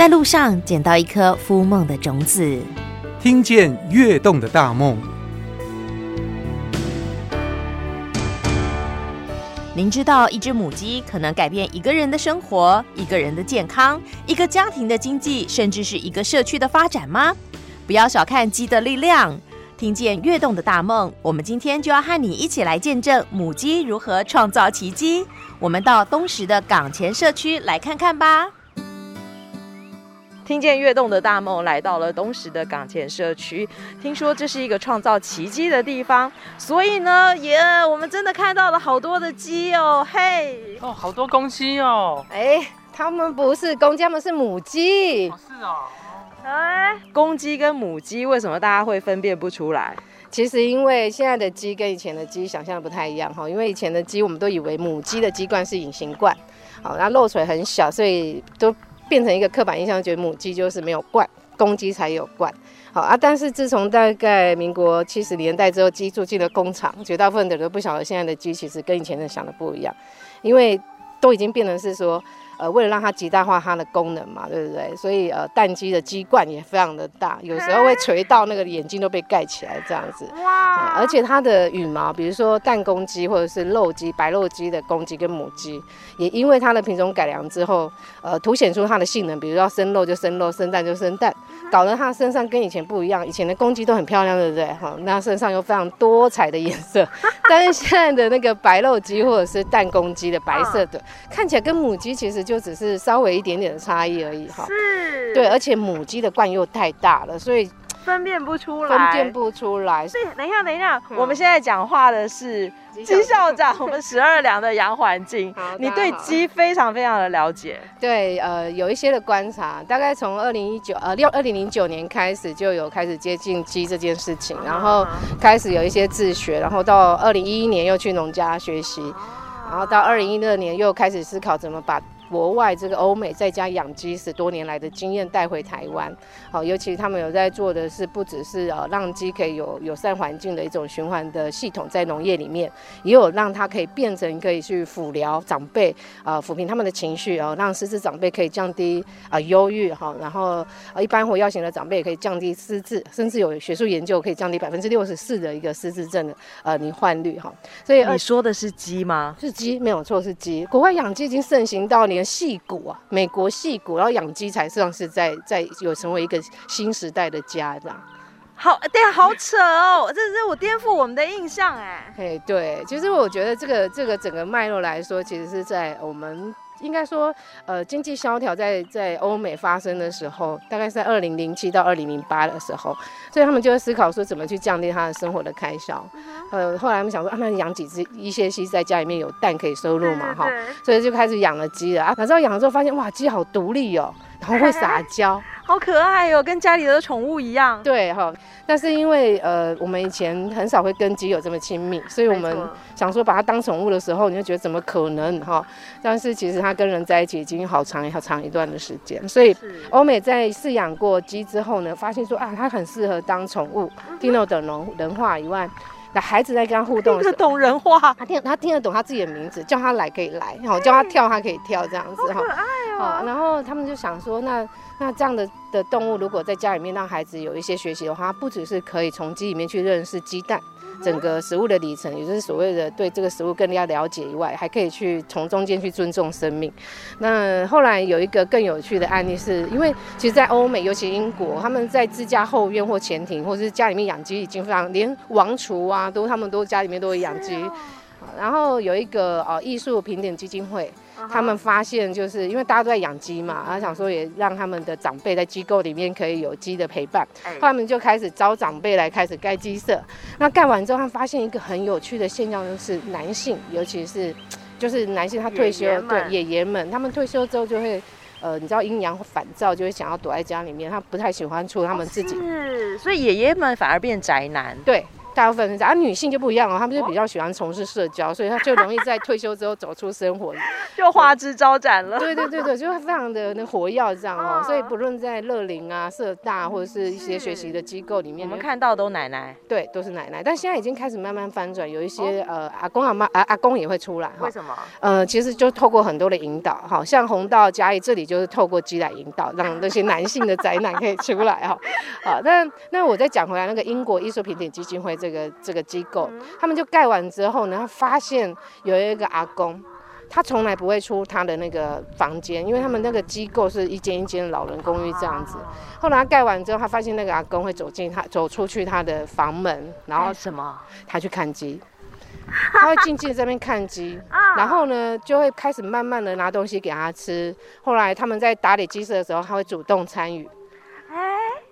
在路上捡到一颗孵梦的种子，听见跃动的大梦。您知道，一只母鸡可能改变一个人的生活、一个人的健康、一个家庭的经济，甚至是一个社区的发展吗？不要小看鸡的力量。听见跃动的大梦，我们今天就要和你一起来见证母鸡如何创造奇迹。我们到东石的港前社区来看看吧。听见跃动的大梦，来到了东石的港前社区。听说这是一个创造奇迹的地方，所以呢，也我们真的看到了好多的鸡哦，嘿，哦，好多公鸡哦，哎，他们不是公鸡，他们是母鸡。哦，是哦。哎，公鸡跟母鸡为什么大家会分辨不出来？其实因为现在的鸡跟以前的鸡想象的不太一样哈，因为以前的鸡我们都以为母鸡的鸡冠是隐形冠，好，那漏水很小，所以都变成一个刻板印象，觉得母鸡就是没有冠，公鸡才有冠。好啊，但是自从大概民国七十年代之后，鸡住进了工厂，绝大部分的人都不晓得现在的鸡其实跟以前的想的不一样，因为都已经变成是说。呃，为了让它极大化它的功能嘛，对不对？所以呃，蛋鸡的鸡冠也非常的大，有时候会垂到那个眼睛都被盖起来这样子。哇！而且它的羽毛，比如说蛋公鸡或者是肉鸡、白肉鸡的公鸡跟母鸡，也因为它的品种改良之后，呃，凸显出它的性能，比如说生肉就生肉，生蛋就生蛋，搞得它身上跟以前不一样。以前的公鸡都很漂亮，对不对？哈，那身上有非常多彩的颜色，但是现在的那个白肉鸡或者是蛋公鸡的白色的，看起来跟母鸡其实。就只是稍微一点点的差异而已哈，是，对，而且母鸡的冠又太大了，所以分辨不出来，分辨不出来。所以等一下，等一下，嗯、我们现在讲话的是鸡校长，我们十二两的杨环境。你对鸡非常非常的了解，对，呃，有一些的观察，大概从二零一九呃六二零零九年开始就有开始接近鸡这件事情，然后开始有一些自学，然后到二零一一年又去农家学习，然后到二零一六年又开始思考怎么把。国外这个欧美在家养鸡十多年来的经验带回台湾，好，尤其他们有在做的是不只是呃让鸡可以有友善环境的一种循环的系统在农业里面，也有让它可以变成可以去抚疗长辈啊，抚平他们的情绪啊，让失智长辈可以降低啊忧郁哈，然后一般活药型的长辈也可以降低失智，甚至有学术研究可以降低百分之六十四的一个失智症的呃罹患率哈。所以你说的是鸡吗？是鸡，没有错，是鸡。国外养鸡已经盛行到连。矽谷啊，美国戏骨，然后养鸡才算是在在有成为一个新时代的家这样。好，对啊，好扯哦，这是我颠覆我们的印象哎。哎，对，其实我觉得这个这个整个脉络来说，其实是在我们。应该说，呃，经济萧条在在欧美发生的时候，大概是在二零零七到二零零八的时候，所以他们就会思考说怎么去降低他的生活的开销。呃，后来他们想说，啊，那养几只一些鸡在家里面有蛋可以收入嘛，哈，所以就开始养了鸡了啊。然后养了之后发现，哇，鸡好独立哦。然后会撒 娇，好可爱哦，跟家里的宠物一样。对哈，但是因为呃，我们以前很少会跟鸡有这么亲密，所以我们想说把它当宠物的时候，你就觉得怎么可能哈？但是其实它跟人在一起已经好长好长一段的时间，所以欧美在饲养过鸡之后呢，发现说啊，它很适合当宠物，听得懂人人话以外。那孩子在跟他互动的时候，听得懂人话，他听他听得懂他自己的名字，叫他来可以来，然后叫他跳他可以跳这样子哈，好、哦、然后他们就想说，那那这样的的动物如果在家里面让孩子有一些学习的话，不只是可以从鸡里面去认识鸡蛋。整个食物的里程，也就是所谓的对这个食物更加了解以外，还可以去从中间去尊重生命。那后来有一个更有趣的案例是，因为其实，在欧美，尤其英国，他们在自家后院或前庭，或者是家里面养鸡已经非常，连王厨啊，都他们都家里面都会养鸡。然后有一个呃艺术评点基金会。他们发现，就是因为大家都在养鸡嘛，然后想说也让他们的长辈在机构里面可以有鸡的陪伴。后来他们就开始招长辈来开始盖鸡舍。那盖完之后，他发现一个很有趣的现象，就是男性，尤其是 就是男性，他退休，对爷爷们，他们退休之后就会，呃，你知道阴阳反照，就会想要躲在家里面，他不太喜欢出他们自己。是，所以爷爷们反而变宅男。对。大部分是这样，啊，女性就不一样哦，她们就比较喜欢从事社交，所以她就容易在退休之后走出生活，就花枝招展了。对对对对，就会非常的那活跃这样哦。所以不论在乐龄啊、社大或者是一些学习的机构里面，我们看到都奶奶，对，都是奶奶。但现在已经开始慢慢翻转，有一些呃阿公阿妈啊阿公也会出来。为什么？呃，其实就透过很多的引导，好像红道嘉义这里就是透过鸡来引导，让 那些男性的宅男可以出来哈。好，那那我再讲回来，那个英国艺术品点基金会这个这个机构，他们就盖完之后呢，他发现有一个阿公，他从来不会出他的那个房间，因为他们那个机构是一间一间老人公寓这样子。后来他盖完之后，他发现那个阿公会走进他走出去他的房门，然后什么？他去看鸡，他会静静在这边看鸡，然后呢就会开始慢慢的拿东西给他吃。后来他们在打理鸡舍的时候，他会主动参与。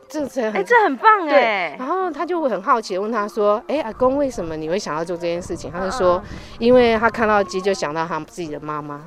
这哎、欸，这很棒哎。然后他就会很好奇问他说：“哎、欸，阿公，为什么你会想要做这件事情？”他就说：“因为他看到鸡就想到他自己的妈妈，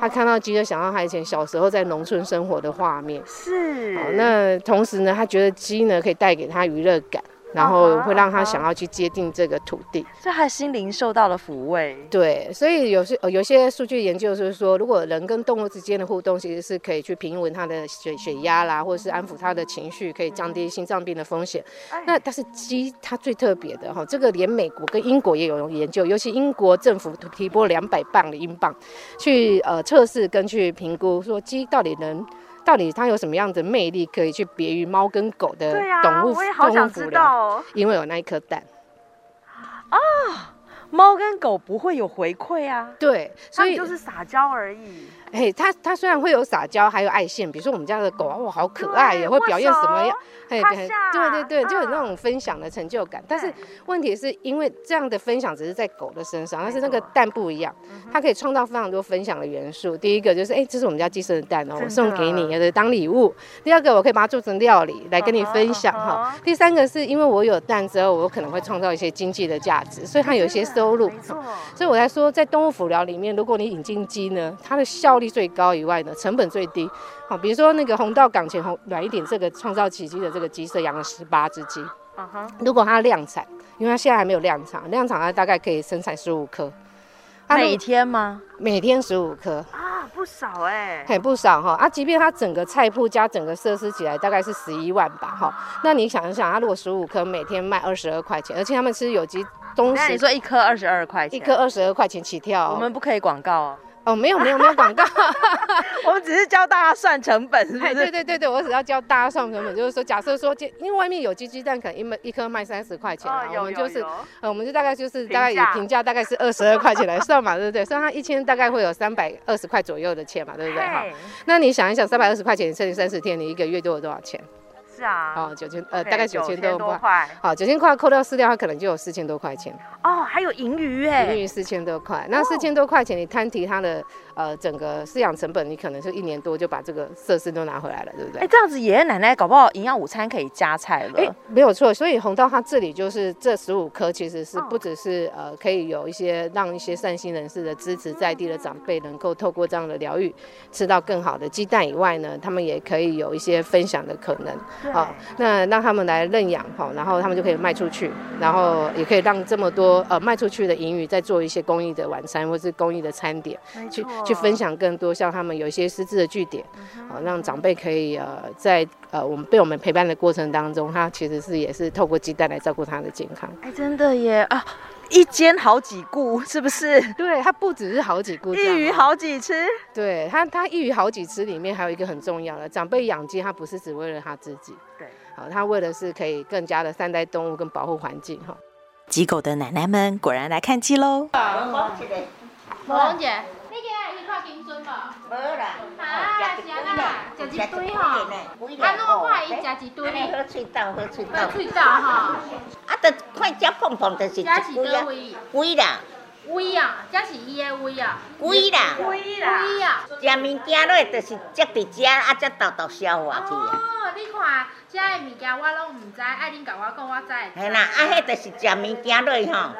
他看到鸡就想到他以前小时候在农村生活的画面。”是。那同时呢，他觉得鸡呢可以带给他娱乐感。然后会让他想要去接近这个土地，所以他的心灵受到了抚慰。对，所以有些呃有些数据研究就是说，如果人跟动物之间的互动，其实是可以去平稳他的血血压啦，或者是安抚他的情绪，可以降低心脏病的风险。那但是鸡它最特别的哈，这个连美国跟英国也有研究，尤其英国政府提拨两百磅的英镑去呃测试跟去评估，说鸡到底能。到底它有什么样的魅力，可以去别于猫跟狗的动物？我也好想知道，因为有那一颗蛋啊。猫跟狗不会有回馈啊，对，所以就是撒娇而已。哎，它它虽然会有撒娇，还有爱线，比如说我们家的狗啊，哇，好可爱，也会表现什么样？哎，对对对，就有那种分享的成就感。但是问题是因为这样的分享只是在狗的身上，但是那个蛋不一样，它可以创造非常多分享的元素。第一个就是，哎，这是我们家鸡生的蛋哦，我送给你，也是当礼物。第二个，我可以把它做成料理来跟你分享哈。第三个是因为我有蛋之后，我可能会创造一些经济的价值，所以它有一些收入。所以我才说，在动物辅疗里面，如果你引进鸡呢，它的效率最高以外呢，成本最低。好，比如说那个红道港前红软一点这个创造奇迹的这个鸡舍养了十八只鸡。如果它量产，因为它现在还没有量产，量产它大概可以生产十五颗。每天吗？每天十五颗啊，不少哎、欸，很不少哈啊！即便它整个菜铺加整个设施起来，大概是十一万吧哈。那你想一想，它如果十五颗，每天卖二十二块钱，而且他们吃有机东西，你说一颗二十二块钱，一颗二十二块钱起跳，我们不可以广告哦。哦，没有没有没有广告，我们只是教大家算成本，是不是？对对对对，我只要教大家算成本，就是说，假设说，因为外面有机鸡蛋可能一枚一颗卖三十块钱，哦、我们就是，呃，我们就大概就是大概以平价大概是二十二块钱来算嘛，对不对？所以它一千大概会有三百二十块左右的钱嘛，对不对？哈，那你想一想，三百二十块钱，你乘以三十天，你一个月都有多少钱？是啊，哦，九千，呃，大概九千多块，好，九千块扣掉饲料，它可能就有四千多块钱。哦，还有盈余哎，盈余四千多块，那四千多块钱你摊提它的。呃，整个饲养成本，你可能是一年多就把这个设施都拿回来了，对不对？哎，这样子爷爷奶奶搞不好营养午餐可以加菜了。哎，没有错，所以红道它这里就是这十五颗，其实是不只是呃可以有一些让一些善心人士的支持，在地的长辈能够透过这样的疗愈吃到更好的鸡蛋以外呢，他们也可以有一些分享的可能。好、哦，那让他们来认养哈，然后他们就可以卖出去，然后也可以让这么多呃卖出去的盈余再做一些公益的晚餐或是公益的餐点去。去分享更多，像他们有一些失智的据点，啊，让长辈可以呃，在呃我们被我们陪伴的过程当中，他其实是也是透过鸡蛋来照顾他的健康。哎，真的耶啊！一间好几顾，是不是？对，他不只是好几顾，一鱼好几吃。对他，他一鱼好几吃里面还有一个很重要的，长辈养鸡，他不是只为了他自己，对，好，他为的是可以更加的善待动物跟保护环境哈。鸡狗的奶奶们果然来看鸡喽。王姐。无啦，食一堆吼，啊，那我看伊食一堆，好喙斗，好喙斗，好喙斗吼，啊，着看食胖胖，着是一堆啊，胃啦，胃啊，这是伊的胃啊，胃啦，胃啦，胃啊，食物件落着是接伫食，啊，才豆豆消化去啊。哦，你看，遮的物件我拢毋知，爱恁甲我讲，我知。系啦，啊，迄著是食物件落吼，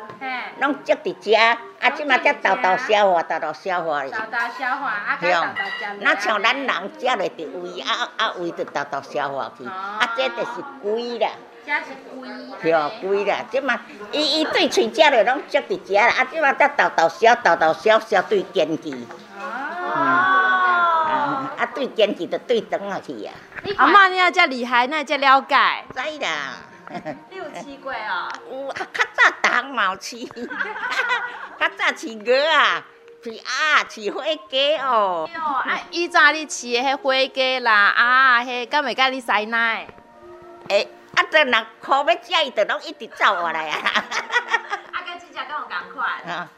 拢积伫遮。啊，即嘛才豆豆消化，豆豆消化哩。豆豆消化，啊，该豆豆食。那像咱人食落伫胃，啊啊胃就豆豆消化去。啊，这就是龟啦。这是龟。对，龟啦，即嘛，伊伊对喙食落拢足伫食啦，啊，即嘛才豆豆消，豆豆消消对坚记。哦。啊，对坚记就对长啊去啊。阿嬷，你也遮厉害，那遮了解。知啦。你有试过哦？有啊，较早当嘛有试，较早饲鹅啊。饲鸭，饲花鸡哦。哦，啊，以前你饲的迄花鸡啦，啊，迄敢会甲你使奶？诶，啊，这人可要食，伊就拢一直走过来啊。啊，跟这只跟我同款。啊，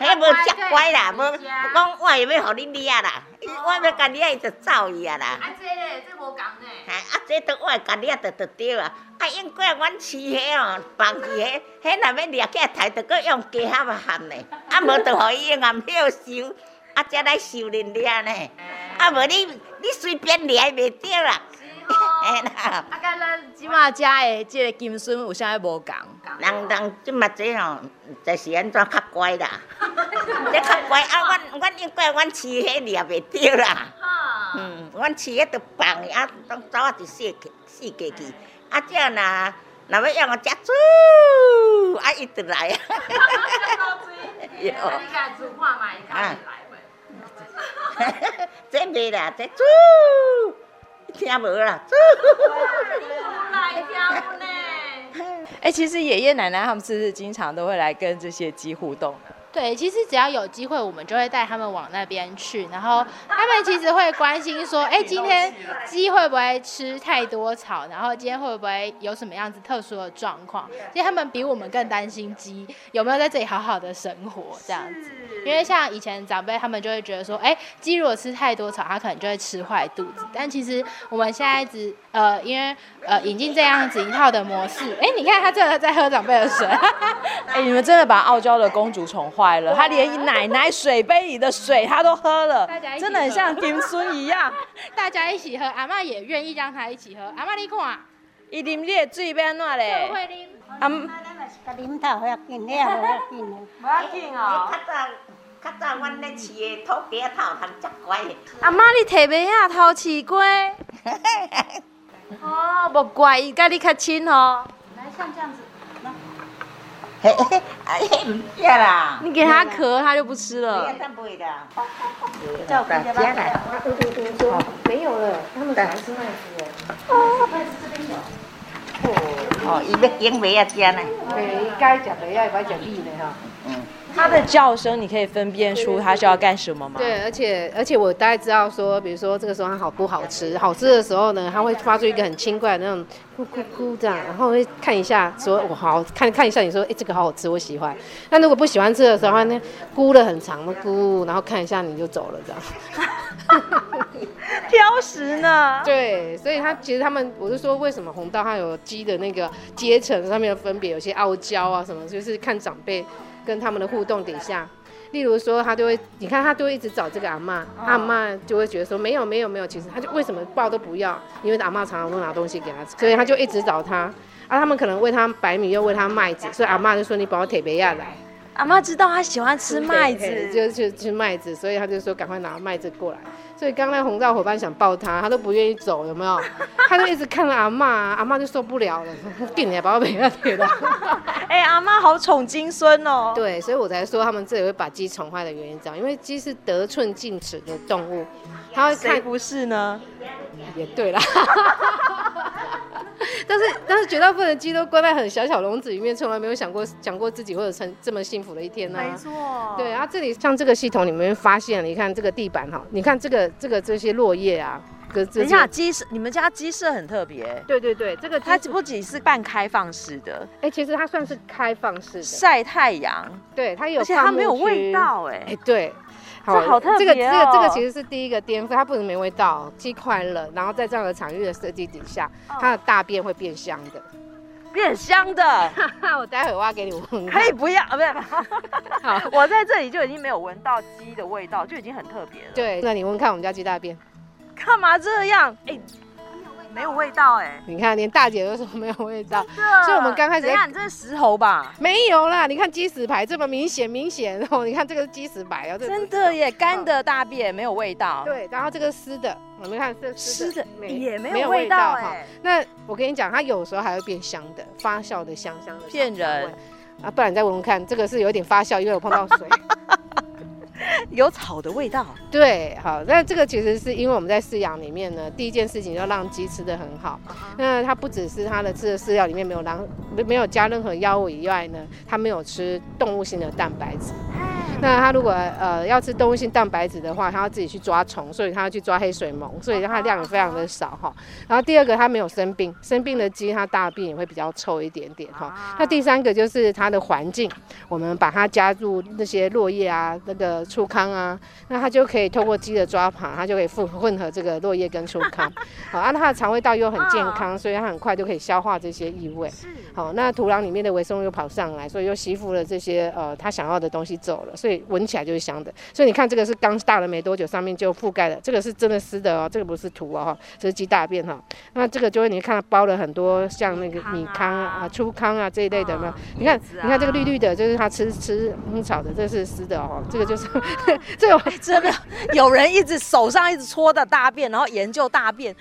迄无食乖啦，无讲我要互你掠啦，我要甲掠伊就走伊啊啦。啊，这咧，这无共呢。啊，这都我甲掠就就对啊。啊，永过阮饲迄哦，放弃迄，迄若要掠起来抬，着搁用鸡盒含嘞。啊，无着互伊用暗票收，啊，才来收恁掠呢。啊，无你你随便掠袂着啦。是 啦。啊，甲咱即马遮的即个金孙有啥物无共？人人即马这吼，就是安怎较乖啦。这较乖啊，阮阮应该阮饲迄掠袂着啦。嗯，阮饲迄着放啊，当走啊就死死过去。啊，这样呐，若要让我吃猪，啊，伊就来啊。有。你看猪看嘛，伊看来袂。这袂啦，这猪，听无啦，猪。来听呢。哎，其实爷爷奶奶他们是不是经常都会来跟这些鸡互动呢？对，其实只要有机会，我们就会带他们往那边去，然后他们其实会关心说，哎，今天鸡会不会吃太多草，然后今天会不会有什么样子特殊的状况？其实他们比我们更担心鸡有没有在这里好好的生活这样子。因为像以前长辈他们就会觉得说，哎，鸡如果吃太多草，它可能就会吃坏肚子。但其实我们现在只呃，因为呃引进这样子一套的模式，哎，你看他这个在喝长辈的水，哎，你们真的把傲娇的公主宠坏了，她连奶奶水杯里的水她都喝了，真的很像金孙一样。大家一起喝，阿妈也愿意让她一起喝。阿妈你看，伊啉你的水要安怎甲啉头好要紧，你也好要紧呢。不要紧哦。较早，较早，阮咧饲的土鸡仔头，乖。阿嬷，你提袂下头饲过？哦，无怪伊甲你较亲哦。来，像这样子。嘿嘿，哎，唔吃啦！你给他壳，他就不吃了。不会的。叫大家来。没有了，他们喜欢吃麦子哦。麦子这边有。哦，伊要拣麦啊，吃呢。对，该吃麦啊，该吃米的哈。它的叫声，你可以分辨出它是要干什么吗？对，而且而且我大概知道说，比如说这个时候它好不好吃，好吃的时候呢，它会发出一个很轻快的那种咕咕咕这样，然后会看一下说，我好看看一下，你说，哎，这个好好吃，我喜欢。那如果不喜欢吃的时候，它那咕了很长的咕，然后看一下你就走了这样。挑食呢？对，所以他其实他们，我是说为什么红道它有鸡的那个阶层上面的分别，有些傲娇啊什么，就是看长辈。跟他们的互动底下，例如说他就会，你看他就会一直找这个阿嬷，阿嬷就会觉得说没有没有没有，其实他就为什么抱都不要，因为阿妈常常会拿东西给他吃，所以他就一直找他，啊他们可能喂他白米又喂他麦子，所以阿妈就说你把我铁杯下来，阿妈知道他喜欢吃麦子，就就吃麦子，所以他就说赶快拿麦子过来。所以刚才红照伙伴想抱他，他都不愿意走，有没有？他就一直看着阿妈，阿妈就受不了了，给你把我背下去了。哎、欸，阿妈好宠金孙哦。对，所以我才说他们这里会把鸡宠坏的原因这样，因为鸡是得寸进尺的动物，他会看。不是呢？也对啦。但是但是绝大部分的鸡都关在很小小笼子里面，从来没有想过想过自己会有成这么幸福的一天呢、啊。没错。对啊，这里像这个系统里面发现了，你看这个地板哈，你看这个这个这些落叶啊。等一下，鸡舍，你们家鸡舍很特别。对对对，这个它不仅是半开放式的，哎、欸，其实它算是开放式的，晒太阳。对，它有，而且它没有味道、欸，哎，哎，对。好，这好特别、哦、这个这个这个其实是第一个颠覆，它不能没味道，鸡快乐，然后在这样的场域的设计底下，它的大便会变香的，变香的。我待会挖给你闻。可以不要啊？不是，好，我在这里就已经没有闻到鸡的味道，就已经很特别了。对，那你闻看我们家鸡大便，干嘛这样？哎、欸，没有味道哎。你看，连大姐都说没有味道，所以我们刚开始。等下，你这是石头吧？没有啦，你看鸡屎牌这么明显，明显哦。你看这个是鸡屎排哦，真的耶，干的大便没有味道。对，然后这个湿的，我们看这湿的也没有味道哈。那我跟你讲，它有时候还会变香的，发酵的香香的。骗人啊！不然你再闻闻看，这个是有点发酵，因为我碰到水。有草的味道，对，好，那这个其实是因为我们在饲养里面呢，第一件事情要让鸡吃得很好。Uh huh. 那它不只是它的吃的饲料里面没有让没有加任何药物以外呢，它没有吃动物性的蛋白质。那它如果呃要吃动物性蛋白质的话，它要自己去抓虫，所以它要去抓黑水虻，所以它量也非常的少哈。然后第二个，它没有生病，生病的鸡它大便也会比较臭一点点哈。那第三个就是它的环境，我们把它加入那些落叶啊，那个粗糠啊，那它就可以透过鸡的抓爬，它就可以混混合这个落叶跟粗糠。好，啊，它的肠胃道又很健康，所以它很快就可以消化这些异味。好，那土壤里面的微生物又跑上来，所以又吸附了这些呃它想要的东西走了，所以。闻起来就是香的，所以你看这个是刚大了没多久，上面就覆盖了，这个是真的湿的哦，这个不是土哦，这是鸡大便哈。那这个就会你看包了很多像那个米糠啊、粗糠啊这一类的嘛。你看，你看这个绿绿的，就是它吃吃牧草的，这是湿的哦。这个就是 这个真的有人一直手上一直搓的大便，然后研究大便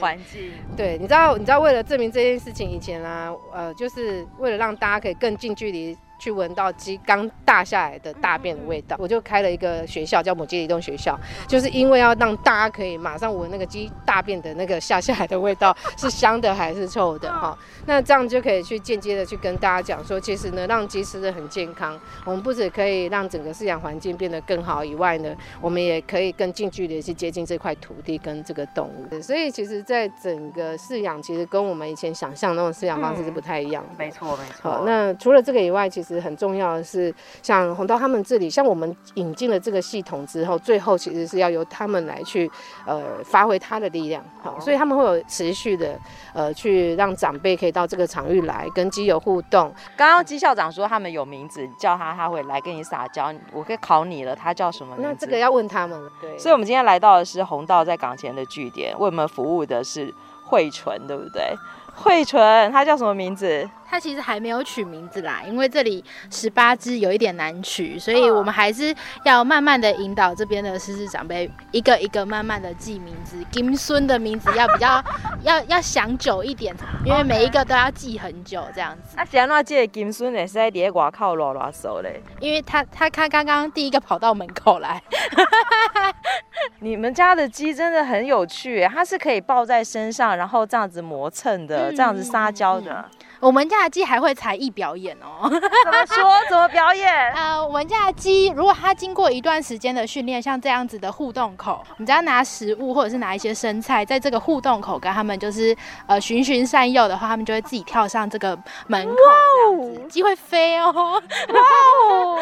环境。对，你知道你知道为了证明这件事情，以前啊，呃，就是为了让大家可以更近距离。去闻到鸡刚大下来的大便的味道，我就开了一个学校，叫母鸡移动学校，就是因为要让大家可以马上闻那个鸡大便的那个下下来的味道是香的还是臭的哈。那这样就可以去间接的去跟大家讲说，其实呢，让鸡吃的很健康，我们不止可以让整个饲养环境变得更好以外呢，我们也可以更近距离去接近这块土地跟这个动物。所以其实，在整个饲养，其实跟我们以前想象那种饲养方式是不太一样的。没错，没错。好，那除了这个以外，其实。是很重要的是，像红道他们这里，像我们引进了这个系统之后，最后其实是要由他们来去，呃，发挥他的力量，好，所以他们会有持续的，呃，去让长辈可以到这个场域来跟基友互动。刚刚基校长说他们有名字，叫他他会来跟你撒娇，我可以考你了，他叫什么名字？那这个要问他们了。对，所以我们今天来到的是红道在港前的据点，为我们服务的是慧纯，对不对？慧纯，他叫什么名字？它其实还没有取名字啦，因为这里十八只有一点难取，所以我们还是要慢慢的引导这边的狮子长辈一个一个慢慢的记名字。金孙的名字要比较 要要想久一点，因为每一个都要记很久这样子。啊，怎样记金孙也是在外口乱乱手嘞？因为他他他刚刚第一个跑到门口来。你们家的鸡真的很有趣，它是可以抱在身上，然后这样子磨蹭的，嗯、这样子撒娇的。嗯我们家的鸡还会才艺表演哦，怎么说？怎么表演？呃，我们家的鸡如果它经过一段时间的训练，像这样子的互动口，你只要拿食物或者是拿一些生菜，在这个互动口跟他们就是呃循循善诱的话，他们就会自己跳上这个门口，这样子，鸡会飞哦，哇哦！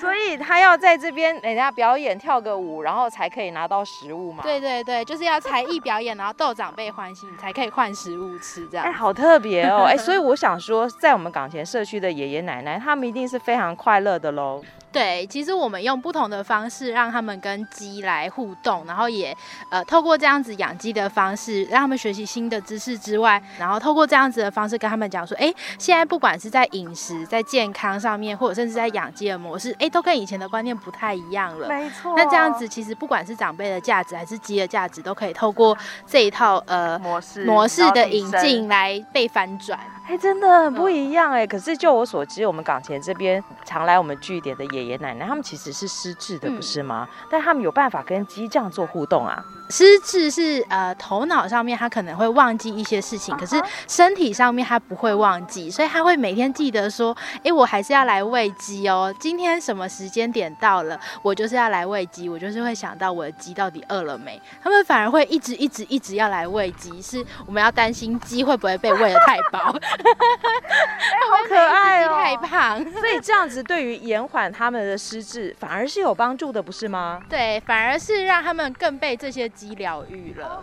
所以他要在这边人家表演跳个舞，然后才可以拿到食物嘛？对对对，就是要才艺表演，然后逗长辈欢心，才可以换食物吃，这样。哎，好特别哦，哎。所以我想说，在我们港前社区的爷爷奶奶，他们一定是非常快乐的喽。对，其实我们用不同的方式让他们跟鸡来互动，然后也呃透过这样子养鸡的方式，让他们学习新的知识之外，然后透过这样子的方式跟他们讲说，哎，现在不管是在饮食、在健康上面，或者甚至在养鸡的模式，哎，都跟以前的观念不太一样了。没错。那这样子其实不管是长辈的价值还是鸡的价值，都可以透过这一套呃模式模式的引进来被翻转。哎，真的很不一样哎。可是就我所知，我们港前这边常来我们据点的爷爷奶奶，他们其实是失智的，不是吗？嗯、但他们有办法跟鸡这样做互动啊。失智是呃头脑上面他可能会忘记一些事情，可是身体上面他不会忘记，所以他会每天记得说，哎，我还是要来喂鸡哦。今天什么时间点到了，我就是要来喂鸡，我就是会想到我的鸡到底饿了没。他们反而会一直一直一直要来喂鸡，是我们要担心鸡会不会被喂得太饱。哎，好可爱哦，太胖。所以这样子对于延缓他们的失智反而是有帮助的，不是吗？对，反而是让他们更被这些。鸡疗愈了，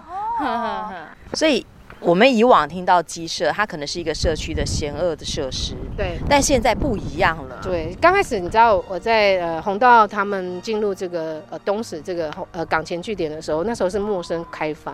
所以我们以往听到鸡舍，它可能是一个社区的险恶的设施，对，但现在不一样了。对，刚开始你知道我在呃红道他们进入这个呃东石这个呃港前据点的时候，那时候是陌生开发。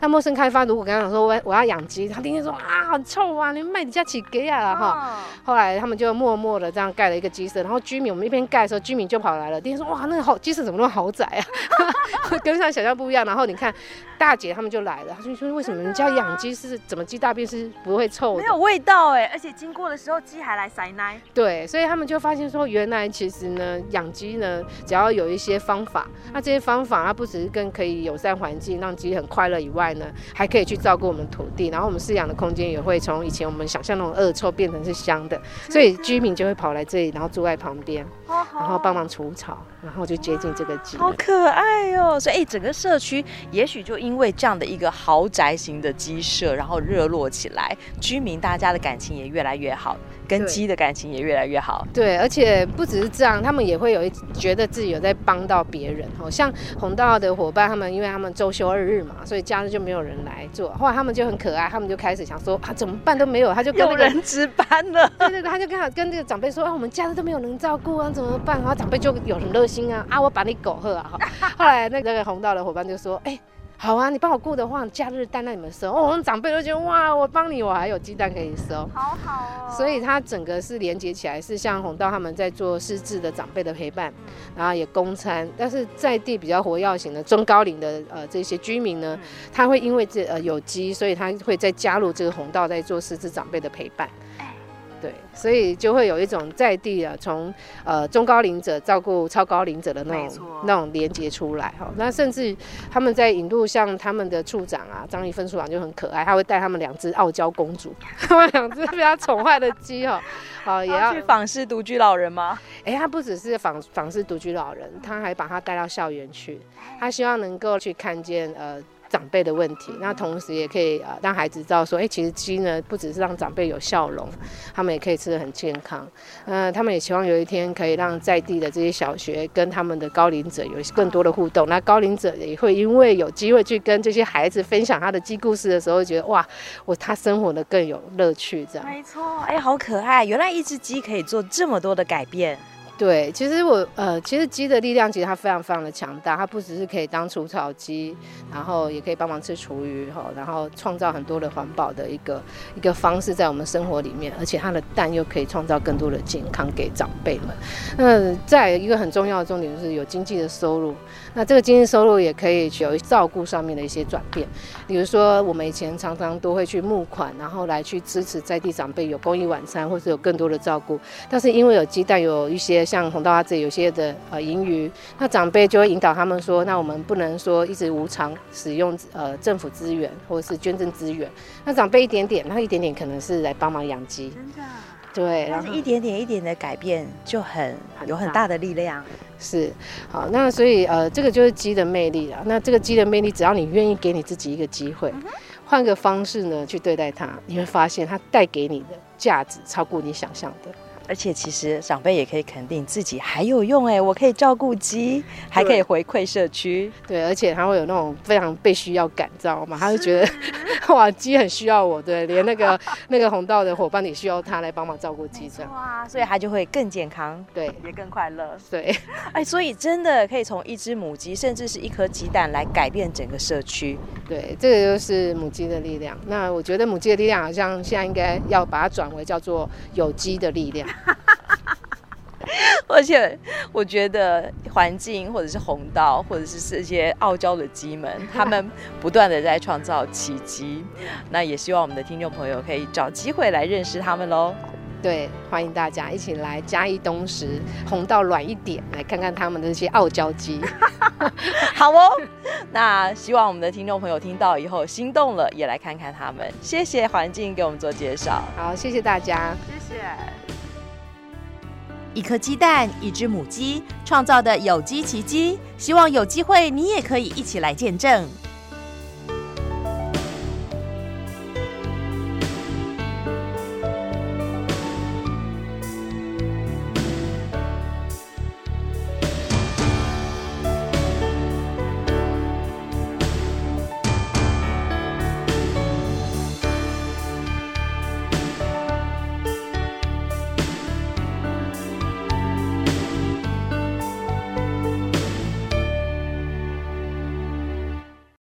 那陌生开发，如果跟他讲说我我要养鸡，他天天说啊好臭啊，你卖你家起鸡啊哈。后来他们就默默的这样盖了一个鸡舍，然后居民我们一边盖的时候，居民就跑来了，天天说哇那个好鸡舍怎么那么豪宅啊，跟上想象不一样。然后你看大姐他们就来了，他就说为什么人家养鸡？是怎么鸡大便是不会臭的，没有味道哎，而且经过的时候鸡还来塞奶。对，所以他们就发现说，原来其实呢，养鸡呢，只要有一些方法，那这些方法它不只是更可以友善环境，让鸡很快乐以外呢，还可以去照顾我们土地，然后我们饲养的空间也会从以前我们想象那种恶臭变成是香的，所以居民就会跑来这里，然后住在旁边，然后帮忙除草，然后就接近这个鸡。好可爱哦！所以整个社区也许就因为这样的一个豪宅型的鸡舍。然后热络起来，居民大家的感情也越来越好，跟鸡的感情也越来越好。对，而且不只是这样，他们也会有一觉得自己有在帮到别人。哦像红道的伙伴，他们因为他们周休二日嘛，所以假日就没有人来做。后来他们就很可爱，他们就开始想说啊，怎么办都没有，他就跟、那个、有人值班了。对对对，他就刚好跟这个长辈说啊，我们假日都没有人照顾啊，怎么办？然后长辈就有很热心啊，啊，我把你狗喝啊。后来那个红道的伙伴就说，哎。好啊，你帮我顾的话，假日蛋让你们收。哦，我们长辈都觉得哇，我帮你，我还有鸡蛋可以收，好好哦。所以它整个是连接起来，是像弘道他们在做失智的长辈的陪伴，然后也供餐。但是在地比较活跃型的中高龄的呃这些居民呢，他会因为这呃有机，所以他会再加入这个弘道在做失智长辈的陪伴。对，所以就会有一种在地啊，从呃中高龄者照顾超高龄者的那种那种连接出来哈。那甚至他们在引路，像他们的处长啊，张一芬处长就很可爱，他会带他们两只傲娇公主，他们两只被他宠坏的鸡哈，好也要去访视独居老人吗？哎，他不只是访访视独居老人，他还把他带到校园去，他希望能够去看见呃。长辈的问题，那同时也可以呃让孩子知道说，哎、其实鸡呢不只是让长辈有笑容，他们也可以吃得很健康。嗯、他们也希望有一天可以让在地的这些小学跟他们的高龄者有更多的互动。那高龄者也会因为有机会去跟这些孩子分享他的鸡故事的时候，觉得哇，我他生活的更有乐趣。这样没错，哎、好可爱！原来一只鸡可以做这么多的改变。对，其实我呃，其实鸡的力量其实它非常非常的强大，它不只是可以当除草机，然后也可以帮忙吃厨余哈，然后创造很多的环保的一个一个方式在我们生活里面，而且它的蛋又可以创造更多的健康给长辈们。那再一个很重要的重点就是有经济的收入，那这个经济收入也可以有照顾上面的一些转变，比如说我们以前常常都会去募款，然后来去支持在地长辈有公益晚餐，或是有更多的照顾，但是因为有鸡蛋，有一些。像弘道他这里有些的呃盈余，那长辈就会引导他们说，那我们不能说一直无偿使用呃政府资源或者是捐赠资源，那长辈一点点，那一点点可能是来帮忙养鸡，真的，对，然后一点点一点的改变就很有很大的力量，是，好，那所以呃这个就是鸡的魅力了，那这个鸡的魅力，只要你愿意给你自己一个机会，换个方式呢去对待它，你会发现它带给你的价值超过你想象的。而且其实长辈也可以肯定自己还有用哎，我可以照顾鸡，还可以回馈社区。对，而且他会有那种非常被需要感，知道吗？他就觉得 哇，鸡很需要我，对，连那个 那个红道的伙伴也需要他来帮忙照顾鸡，这样哇，所以他就会更健康，对，也更快乐，对。哎，所以真的可以从一只母鸡，甚至是一颗鸡蛋来改变整个社区。对，这个就是母鸡的力量。那我觉得母鸡的力量好像现在应该要把它转为叫做有机的力量。而且我觉得环境，或者是红道，或者是这些傲娇的鸡们，他们不断的在创造奇迹。那也希望我们的听众朋友可以找机会来认识他们喽。对，欢迎大家一起来嘉义东石红道软一点，来看看他们的这些傲娇鸡。好哦，那希望我们的听众朋友听到以后心动了，也来看看他们。谢谢环境给我们做介绍。好，谢谢大家，谢谢。一颗鸡蛋，一只母鸡，创造的有机奇迹，希望有机会你也可以一起来见证。